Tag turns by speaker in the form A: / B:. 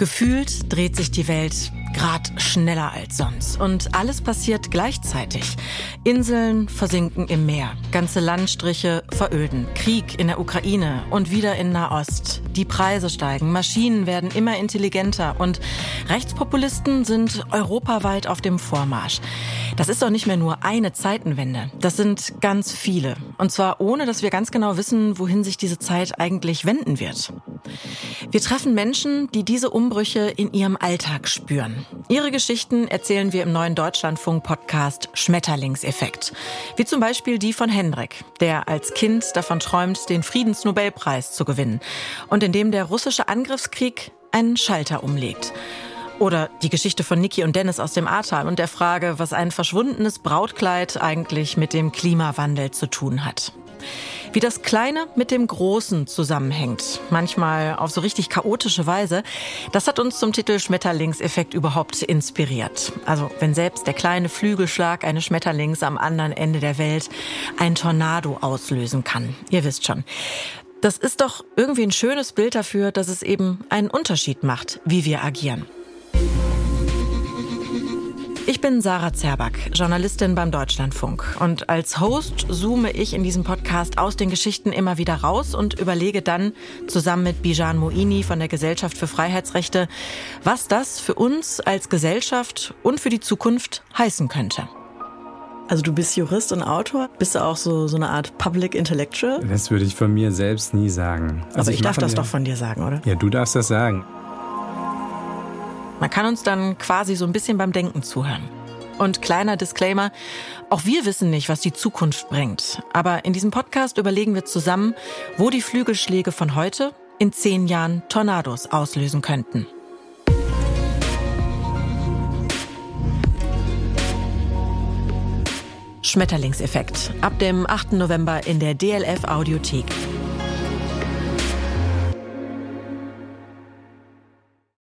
A: Gefühlt dreht sich die Welt Grad schneller als sonst. Und alles passiert gleichzeitig. Inseln versinken im Meer, ganze Landstriche veröden, Krieg in der Ukraine und wieder in Nahost. Die Preise steigen, Maschinen werden immer intelligenter und Rechtspopulisten sind europaweit auf dem Vormarsch. Das ist doch nicht mehr nur eine Zeitenwende. Das sind ganz viele. Und zwar ohne, dass wir ganz genau wissen, wohin sich diese Zeit eigentlich wenden wird. Wir treffen Menschen, die diese Umbrüche in ihrem Alltag spüren. Ihre Geschichten erzählen wir im neuen Deutschlandfunk-Podcast Schmetterlingseffekt. Wie zum Beispiel die von Hendrik, der als Kind davon träumt, den Friedensnobelpreis zu gewinnen und in dem der russische Angriffskrieg einen Schalter umlegt. Oder die Geschichte von Niki und Dennis aus dem Ahrtal und der Frage, was ein verschwundenes Brautkleid eigentlich mit dem Klimawandel zu tun hat. Wie das Kleine mit dem Großen zusammenhängt, manchmal auf so richtig chaotische Weise, das hat uns zum Titel Schmetterlingseffekt überhaupt inspiriert. Also wenn selbst der kleine Flügelschlag eines Schmetterlings am anderen Ende der Welt ein Tornado auslösen kann. Ihr wisst schon. Das ist doch irgendwie ein schönes Bild dafür, dass es eben einen Unterschied macht, wie wir agieren. Ich bin Sarah Zerback, Journalistin beim Deutschlandfunk. Und als Host zoome ich in diesem Podcast aus den Geschichten immer wieder raus und überlege dann zusammen mit Bijan Moini von der Gesellschaft für Freiheitsrechte, was das für uns als Gesellschaft und für die Zukunft heißen könnte.
B: Also du bist Jurist und Autor, bist du auch so, so eine Art Public Intellectual?
C: Das würde ich von mir selbst nie sagen.
B: Also Aber ich, ich darf das doch von dir sagen, oder?
C: Ja, du darfst das sagen.
A: Man kann uns dann quasi so ein bisschen beim Denken zuhören. Und kleiner Disclaimer, auch wir wissen nicht, was die Zukunft bringt. Aber in diesem Podcast überlegen wir zusammen, wo die Flügelschläge von heute in zehn Jahren Tornados auslösen könnten. Schmetterlingseffekt. Ab dem 8. November in der DLF Audiothek.